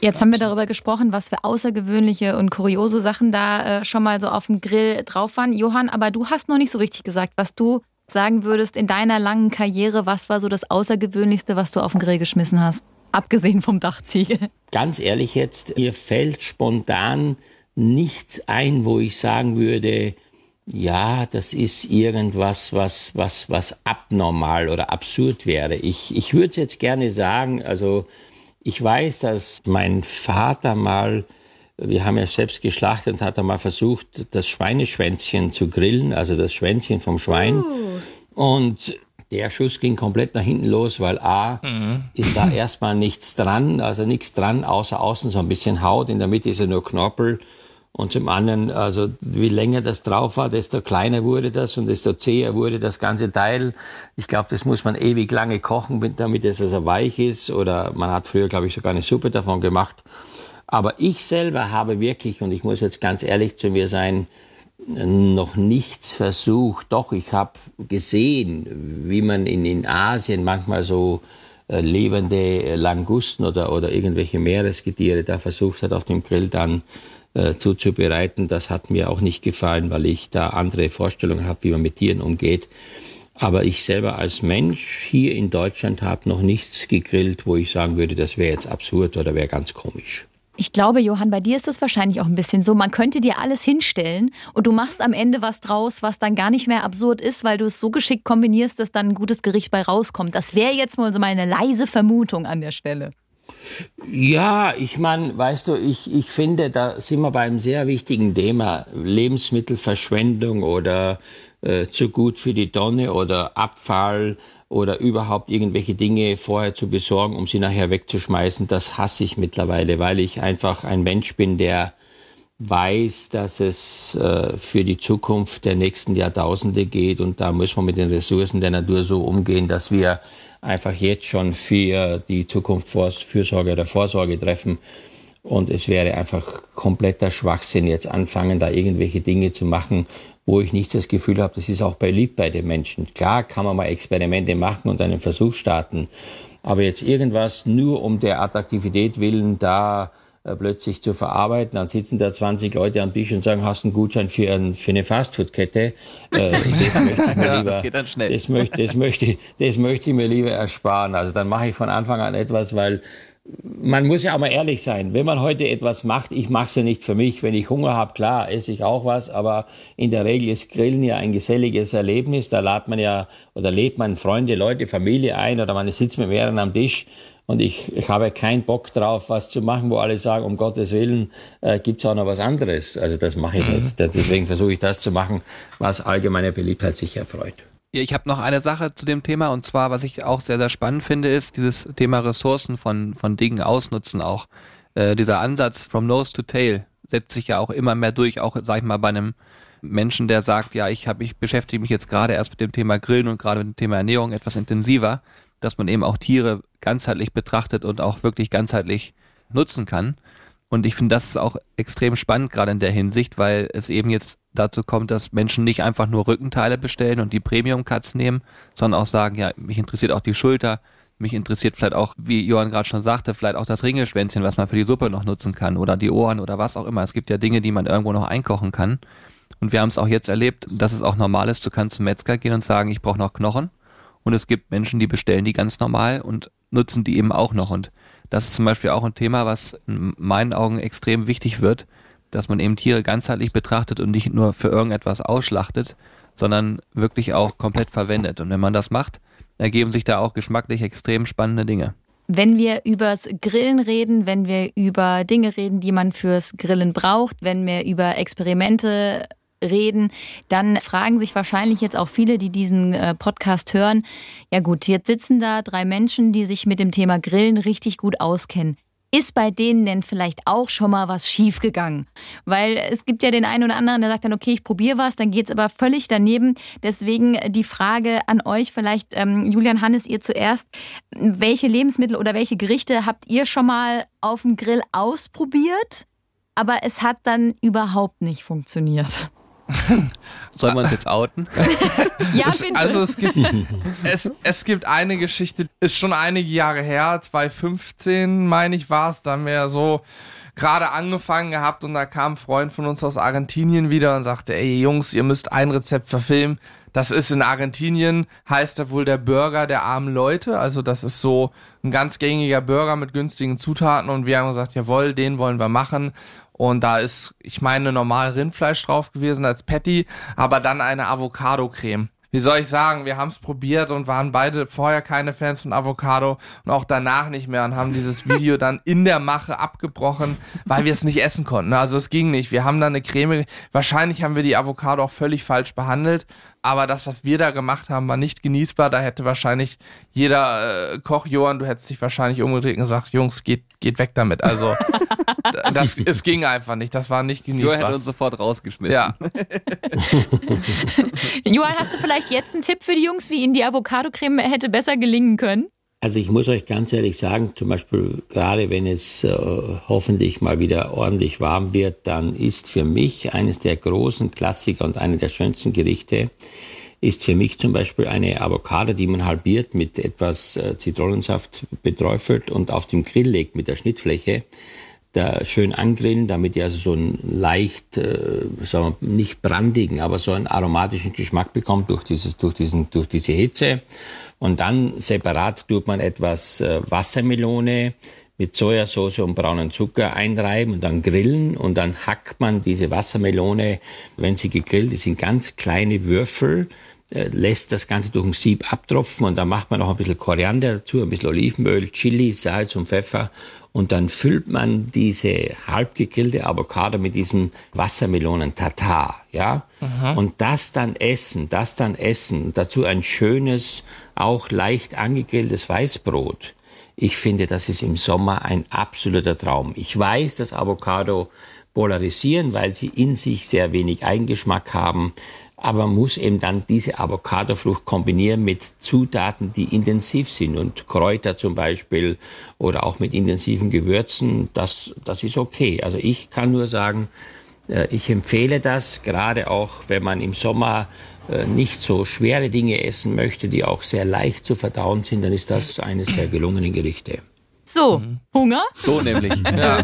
Jetzt haben wir darüber gesprochen, was für außergewöhnliche und kuriose Sachen da äh, schon mal so auf dem Grill drauf waren. Johann, aber du hast noch nicht so richtig gesagt, was du sagen würdest in deiner langen Karriere, was war so das Außergewöhnlichste, was du auf den Grill geschmissen hast? Abgesehen vom Dachziegel. Ganz ehrlich jetzt, mir fällt spontan nichts ein, wo ich sagen würde, ja, das ist irgendwas, was, was, was abnormal oder absurd wäre. Ich, ich würde es jetzt gerne sagen, also ich weiß, dass mein Vater mal wir haben ja selbst geschlachtet und hat einmal versucht, das Schweineschwänzchen zu grillen, also das Schwänzchen vom Schwein. Uh. Und der Schuss ging komplett nach hinten los, weil A, mhm. ist da erstmal nichts dran, also nichts dran, außer außen so ein bisschen Haut, in der Mitte ist ja nur Knorpel. Und zum anderen, also wie länger das drauf war, desto kleiner wurde das und desto zäher wurde das ganze Teil. Ich glaube, das muss man ewig lange kochen, damit es also weich ist. Oder man hat früher, glaube ich, sogar eine Suppe davon gemacht. Aber ich selber habe wirklich, und ich muss jetzt ganz ehrlich zu mir sein, noch nichts versucht. Doch, ich habe gesehen, wie man in, in Asien manchmal so äh, lebende Langusten oder, oder irgendwelche Meeresgetiere da versucht hat, auf dem Grill dann äh, zuzubereiten. Das hat mir auch nicht gefallen, weil ich da andere Vorstellungen habe, wie man mit Tieren umgeht. Aber ich selber als Mensch hier in Deutschland habe noch nichts gegrillt, wo ich sagen würde, das wäre jetzt absurd oder wäre ganz komisch. Ich glaube, Johann, bei dir ist es wahrscheinlich auch ein bisschen so. Man könnte dir alles hinstellen und du machst am Ende was draus, was dann gar nicht mehr absurd ist, weil du es so geschickt kombinierst, dass dann ein gutes Gericht bei rauskommt. Das wäre jetzt mal so meine leise Vermutung an der Stelle. Ja, ich meine, weißt du, ich, ich finde, da sind wir bei einem sehr wichtigen Thema. Lebensmittelverschwendung oder äh, zu gut für die Tonne oder Abfall oder überhaupt irgendwelche Dinge vorher zu besorgen, um sie nachher wegzuschmeißen, das hasse ich mittlerweile, weil ich einfach ein Mensch bin, der weiß, dass es äh, für die Zukunft der nächsten Jahrtausende geht und da muss man mit den Ressourcen der Natur so umgehen, dass wir einfach jetzt schon für die Zukunft Fürsorge oder Vorsorge treffen. Und es wäre einfach kompletter Schwachsinn, jetzt anfangen, da irgendwelche Dinge zu machen, wo ich nicht das Gefühl habe, das ist auch beliebt bei den Menschen. Klar kann man mal Experimente machen und einen Versuch starten, aber jetzt irgendwas nur um der Attraktivität willen da äh, plötzlich zu verarbeiten, dann sitzen da 20 Leute am Tisch und sagen, hast einen Gutschein für, ein, für eine Fastfood-Kette. Äh, das möchte ich mir lieber, ja, das, das, möchte, das, möchte, das möchte ich mir lieber ersparen. Also dann mache ich von Anfang an etwas, weil man muss ja auch mal ehrlich sein. Wenn man heute etwas macht, ich mache es ja nicht für mich. Wenn ich Hunger habe, klar, esse ich auch was, aber in der Regel ist Grillen ja ein geselliges Erlebnis. Da lädt man ja oder lädt man Freunde, Leute, Familie ein oder man sitzt mit mehreren am Tisch und ich, ich habe keinen Bock drauf, was zu machen, wo alle sagen, um Gottes Willen äh, gibt es auch noch was anderes. Also das mache ich mhm. nicht. Deswegen versuche ich das zu machen, was allgemeine Beliebtheit sich erfreut. Ja, ich habe noch eine Sache zu dem Thema und zwar, was ich auch sehr, sehr spannend finde, ist dieses Thema Ressourcen von, von Dingen ausnutzen auch. Äh, dieser Ansatz from nose to tail setzt sich ja auch immer mehr durch, auch sag ich mal bei einem Menschen, der sagt, ja, ich habe, ich beschäftige mich jetzt gerade erst mit dem Thema Grillen und gerade mit dem Thema Ernährung etwas intensiver, dass man eben auch Tiere ganzheitlich betrachtet und auch wirklich ganzheitlich nutzen kann. Und ich finde, das ist auch extrem spannend, gerade in der Hinsicht, weil es eben jetzt dazu kommt, dass Menschen nicht einfach nur Rückenteile bestellen und die Premium-Cuts nehmen, sondern auch sagen, ja, mich interessiert auch die Schulter, mich interessiert vielleicht auch, wie Johann gerade schon sagte, vielleicht auch das Ringelschwänzchen, was man für die Suppe noch nutzen kann oder die Ohren oder was auch immer. Es gibt ja Dinge, die man irgendwo noch einkochen kann. Und wir haben es auch jetzt erlebt, dass es auch normal ist, du kannst zum Metzger gehen und sagen, ich brauche noch Knochen. Und es gibt Menschen, die bestellen die ganz normal und nutzen die eben auch noch. Und das ist zum Beispiel auch ein Thema, was in meinen Augen extrem wichtig wird, dass man eben Tiere ganzheitlich betrachtet und nicht nur für irgendetwas ausschlachtet, sondern wirklich auch komplett verwendet. Und wenn man das macht, ergeben sich da auch geschmacklich extrem spannende Dinge. Wenn wir übers Grillen reden, wenn wir über Dinge reden, die man fürs Grillen braucht, wenn wir über Experimente reden, dann fragen sich wahrscheinlich jetzt auch viele, die diesen äh, Podcast hören, ja gut, jetzt sitzen da drei Menschen, die sich mit dem Thema Grillen richtig gut auskennen. Ist bei denen denn vielleicht auch schon mal was schiefgegangen? Weil es gibt ja den einen oder anderen, der sagt dann, okay, ich probiere was, dann geht's aber völlig daneben. Deswegen die Frage an euch, vielleicht ähm, Julian Hannes, ihr zuerst, welche Lebensmittel oder welche Gerichte habt ihr schon mal auf dem Grill ausprobiert, aber es hat dann überhaupt nicht funktioniert? Sollen wir uns jetzt outen? ja, bitte. Also es gibt, es, es gibt eine Geschichte, ist schon einige Jahre her, 2015 meine ich war es, da haben wir ja so gerade angefangen gehabt und da kam ein Freund von uns aus Argentinien wieder und sagte, ey Jungs, ihr müsst ein Rezept verfilmen. Das ist in Argentinien, heißt er wohl der Burger der armen Leute. Also das ist so ein ganz gängiger Burger mit günstigen Zutaten und wir haben gesagt, jawohl, den wollen wir machen. Und da ist, ich meine, normal Rindfleisch drauf gewesen als Patty, aber dann eine Avocado-Creme wie soll ich sagen, wir haben es probiert und waren beide vorher keine Fans von Avocado und auch danach nicht mehr und haben dieses Video dann in der Mache abgebrochen, weil wir es nicht essen konnten. Also es ging nicht. Wir haben dann eine Creme, wahrscheinlich haben wir die Avocado auch völlig falsch behandelt, aber das, was wir da gemacht haben, war nicht genießbar. Da hätte wahrscheinlich jeder äh, Koch, Johann, du hättest dich wahrscheinlich umgedreht und gesagt, Jungs, geht, geht weg damit. Also das, es ging einfach nicht. Das war nicht genießbar. Johann hätte uns sofort rausgeschmissen. Ja. Johann, hast du vielleicht jetzt einen Tipp für die Jungs, wie ihnen die Avocado-Creme hätte besser gelingen können? Also ich muss euch ganz ehrlich sagen, zum Beispiel gerade wenn es äh, hoffentlich mal wieder ordentlich warm wird, dann ist für mich eines der großen Klassiker und eine der schönsten Gerichte ist für mich zum Beispiel eine Avocado, die man halbiert mit etwas äh, Zitronensaft beträufelt und auf dem Grill legt mit der Schnittfläche. Da schön angrillen, damit ihr also so einen leicht, äh, sagen wir, nicht brandigen, aber so einen aromatischen Geschmack bekommt durch dieses, durch diesen, durch diese Hitze. Und dann separat tut man etwas äh, Wassermelone mit Sojasauce und braunen Zucker einreiben und dann grillen. Und dann hackt man diese Wassermelone, wenn sie gegrillt ist, in ganz kleine Würfel lässt das Ganze durch ein Sieb abtropfen und dann macht man noch ein bisschen Koriander dazu, ein bisschen Olivenöl, Chili, Salz und Pfeffer und dann füllt man diese halb gegrillte Avocado mit diesem Wassermelonen-Tatar, ja? Mhm. Und das dann essen, das dann essen, dazu ein schönes, auch leicht angegrilltes Weißbrot. Ich finde, das ist im Sommer ein absoluter Traum. Ich weiß, dass Avocado polarisieren, weil sie in sich sehr wenig Eigengeschmack haben aber man muss eben dann diese Avocadofrucht kombinieren mit Zutaten, die intensiv sind und Kräuter zum Beispiel oder auch mit intensiven Gewürzen, das, das ist okay. Also ich kann nur sagen, äh, ich empfehle das, gerade auch wenn man im Sommer äh, nicht so schwere Dinge essen möchte, die auch sehr leicht zu verdauen sind, dann ist das eines der gelungenen Gerichte. So, mhm. Hunger? So nämlich. ja,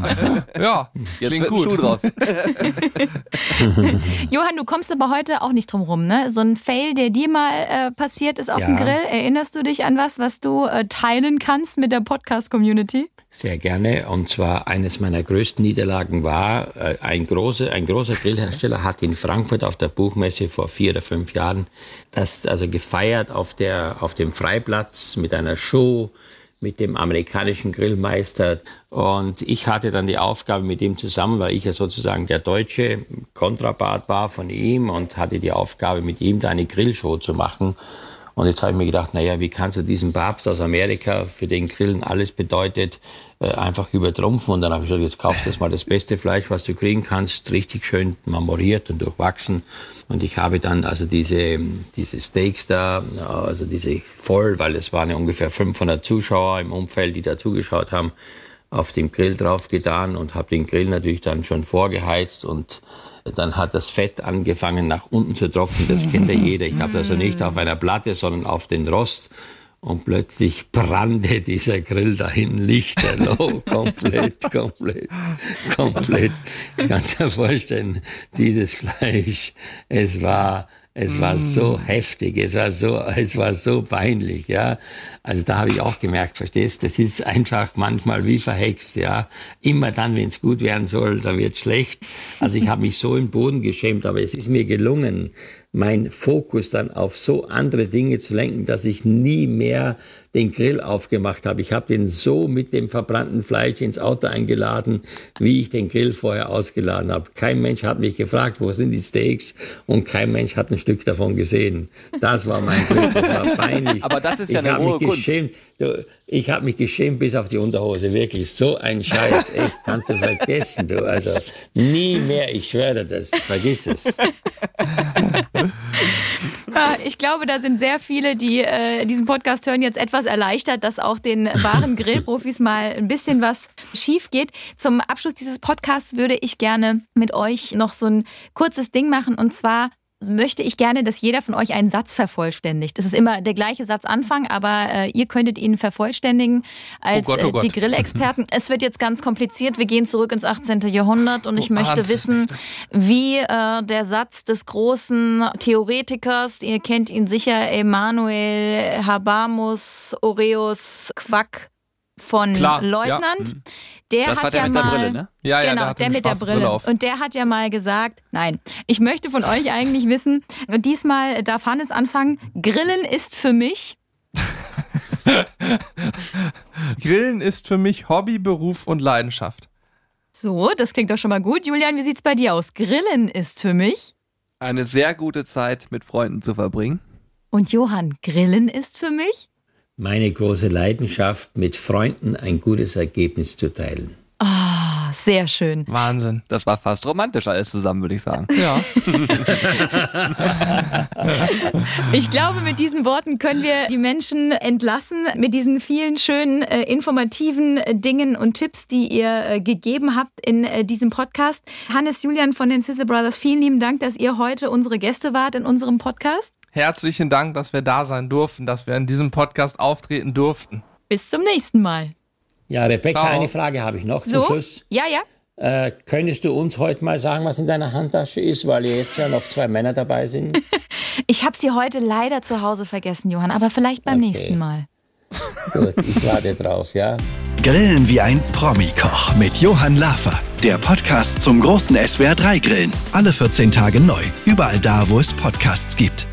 ja jetzt klingt gut. Schuh draus. Johann, du kommst aber heute auch nicht drum rum, ne? So ein Fail, der dir mal äh, passiert ist auf ja. dem Grill. Erinnerst du dich an was, was du äh, teilen kannst mit der Podcast-Community? Sehr gerne. Und zwar eines meiner größten Niederlagen war, äh, ein, großer, ein großer Grillhersteller hat in Frankfurt auf der Buchmesse vor vier oder fünf Jahren das also gefeiert auf, der, auf dem Freiplatz mit einer Show mit dem amerikanischen Grillmeister. Und ich hatte dann die Aufgabe mit ihm zusammen, weil ich ja sozusagen der deutsche Kontrabart war von ihm und hatte die Aufgabe mit ihm da eine Grillshow zu machen. Und jetzt habe ich mir gedacht, naja, wie kannst du diesen Papst aus Amerika, für den Grillen alles bedeutet, äh, einfach übertrumpfen? Und dann habe ich gesagt, jetzt kaufst du mal das beste Fleisch, was du kriegen kannst, richtig schön marmoriert und durchwachsen. Und ich habe dann also diese, diese Steaks da, also diese voll, weil es waren ja ungefähr 500 Zuschauer im Umfeld, die da zugeschaut haben, auf dem Grill drauf getan und habe den Grill natürlich dann schon vorgeheizt und dann hat das Fett angefangen nach unten zu tropfen. Das kennt ja jeder. Ich habe also nicht auf einer Platte, sondern auf den Rost. Und plötzlich brannte dieser Grill dahin lichterloh, komplett, komplett, komplett. Ich kann dir vorstellen, dieses Fleisch, es war es war so mm. heftig, es war so, es war so peinlich, ja. Also da habe ich auch gemerkt, verstehst, das ist einfach manchmal wie verhext, ja. Immer dann, wenn es gut werden soll, dann wird schlecht. Also ich habe mich so im Boden geschämt, aber es ist mir gelungen, mein Fokus dann auf so andere Dinge zu lenken, dass ich nie mehr den Grill aufgemacht habe. Ich habe den so mit dem verbrannten Fleisch ins Auto eingeladen, wie ich den Grill vorher ausgeladen habe. Kein Mensch hat mich gefragt, wo sind die Steaks und kein Mensch hat ein Stück davon gesehen. Das war mein Grill, das war peinlich. Aber das ist ja ich eine hohe mich geschämt. Du, ich habe mich geschämt bis auf die Unterhose, wirklich. So ein Scheiß, echt, kannst du vergessen, du. Also nie mehr, ich schwöre das, vergiss es. Ich glaube, da sind sehr viele, die äh, diesen Podcast hören, jetzt etwas erleichtert, dass auch den wahren Grillprofis mal ein bisschen was schief geht. Zum Abschluss dieses Podcasts würde ich gerne mit euch noch so ein kurzes Ding machen und zwar möchte ich gerne, dass jeder von euch einen Satz vervollständigt. Das ist immer der gleiche Satzanfang, aber äh, ihr könntet ihn vervollständigen als oh Gott, oh Gott. Äh, die Grillexperten. es wird jetzt ganz kompliziert. Wir gehen zurück ins 18. Jahrhundert und ich oh, möchte wissen, wie äh, der Satz des großen Theoretikers, ihr kennt ihn sicher, Emanuel Habamus Oreus Quack von Klar, Leutnant. Ja. Der das hat der ja mit mal, der Brille, ne? Ja, ja, genau, der, der mit der Brille. Brille und der hat ja mal gesagt, nein, ich möchte von euch eigentlich wissen, und diesmal darf Hannes anfangen, Grillen ist für mich. Grillen ist für mich Hobby, Beruf und Leidenschaft. So, das klingt doch schon mal gut. Julian, wie sieht's bei dir aus? Grillen ist für mich eine sehr gute Zeit mit Freunden zu verbringen. Und Johann, Grillen ist für mich meine große Leidenschaft, mit Freunden ein gutes Ergebnis zu teilen. Ah, oh, sehr schön. Wahnsinn. Das war fast romantisch alles zusammen, würde ich sagen. Ja. ich glaube, mit diesen Worten können wir die Menschen entlassen, mit diesen vielen schönen, äh, informativen äh, Dingen und Tipps, die ihr äh, gegeben habt in äh, diesem Podcast. Hannes Julian von den Sizzle Brothers, vielen lieben Dank, dass ihr heute unsere Gäste wart in unserem Podcast. Herzlichen Dank, dass wir da sein durften, dass wir in diesem Podcast auftreten durften. Bis zum nächsten Mal. Ja, Rebecca, Ciao. eine Frage habe ich noch zum so? Schluss. Ja, ja. Äh, könntest du uns heute mal sagen, was in deiner Handtasche ist, weil jetzt ja noch zwei Männer dabei sind? ich habe sie heute leider zu Hause vergessen, Johann, aber vielleicht beim okay. nächsten Mal. Gut, ich warte drauf, ja. Grillen wie ein Promi-Koch mit Johann Lafer. Der Podcast zum großen SWR 3 Grillen. Alle 14 Tage neu. Überall da, wo es Podcasts gibt.